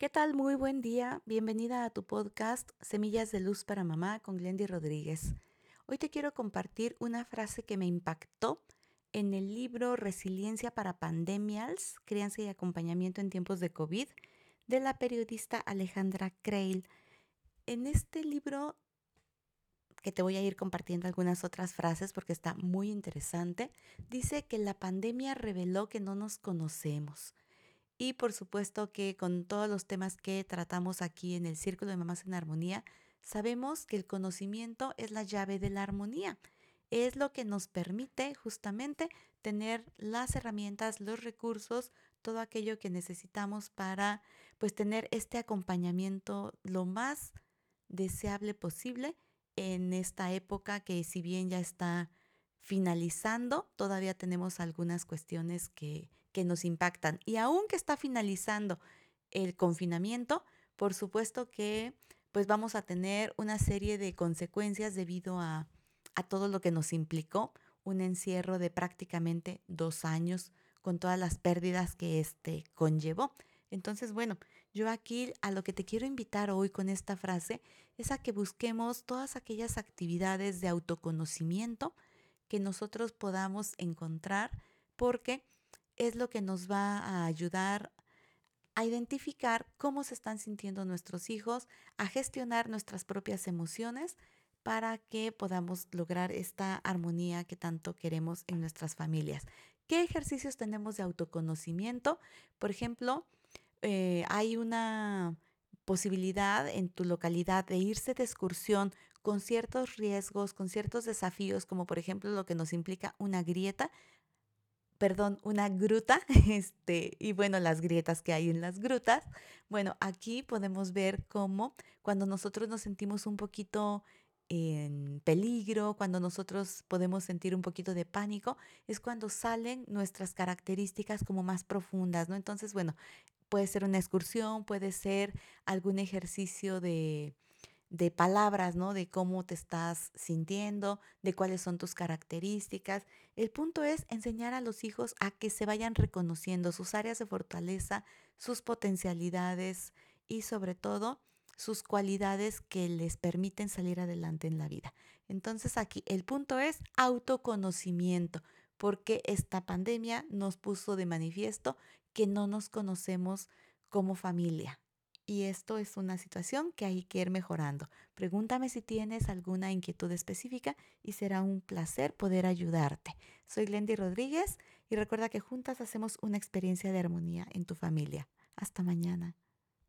¿Qué tal? Muy buen día. Bienvenida a tu podcast Semillas de Luz para Mamá con Glendy Rodríguez. Hoy te quiero compartir una frase que me impactó en el libro Resiliencia para Pandemials, Crianza y Acompañamiento en tiempos de COVID, de la periodista Alejandra Creil. En este libro, que te voy a ir compartiendo algunas otras frases porque está muy interesante, dice que la pandemia reveló que no nos conocemos y por supuesto que con todos los temas que tratamos aquí en el Círculo de Mamás en Armonía, sabemos que el conocimiento es la llave de la armonía. Es lo que nos permite justamente tener las herramientas, los recursos, todo aquello que necesitamos para pues tener este acompañamiento lo más deseable posible en esta época que si bien ya está finalizando, todavía tenemos algunas cuestiones que, que nos impactan. Y aunque está finalizando el confinamiento, por supuesto que pues vamos a tener una serie de consecuencias debido a, a todo lo que nos implicó un encierro de prácticamente dos años con todas las pérdidas que este conllevó. Entonces, bueno, yo aquí a lo que te quiero invitar hoy con esta frase es a que busquemos todas aquellas actividades de autoconocimiento que nosotros podamos encontrar porque es lo que nos va a ayudar a identificar cómo se están sintiendo nuestros hijos, a gestionar nuestras propias emociones para que podamos lograr esta armonía que tanto queremos en nuestras familias. ¿Qué ejercicios tenemos de autoconocimiento? Por ejemplo, eh, hay una posibilidad en tu localidad de irse de excursión con ciertos riesgos, con ciertos desafíos, como por ejemplo lo que nos implica una grieta perdón, una gruta, este, y bueno, las grietas que hay en las grutas. Bueno, aquí podemos ver cómo cuando nosotros nos sentimos un poquito en peligro, cuando nosotros podemos sentir un poquito de pánico, es cuando salen nuestras características como más profundas, ¿no? Entonces, bueno, puede ser una excursión, puede ser algún ejercicio de, de palabras, ¿no? De cómo te estás sintiendo, de cuáles son tus características. El punto es enseñar a los hijos a que se vayan reconociendo sus áreas de fortaleza, sus potencialidades y sobre todo sus cualidades que les permiten salir adelante en la vida. Entonces aquí el punto es autoconocimiento, porque esta pandemia nos puso de manifiesto que no nos conocemos como familia, y esto es una situación que hay que ir mejorando. Pregúntame si tienes alguna inquietud específica y será un placer poder ayudarte. Soy Glendy Rodríguez y recuerda que juntas hacemos una experiencia de armonía en tu familia. Hasta mañana.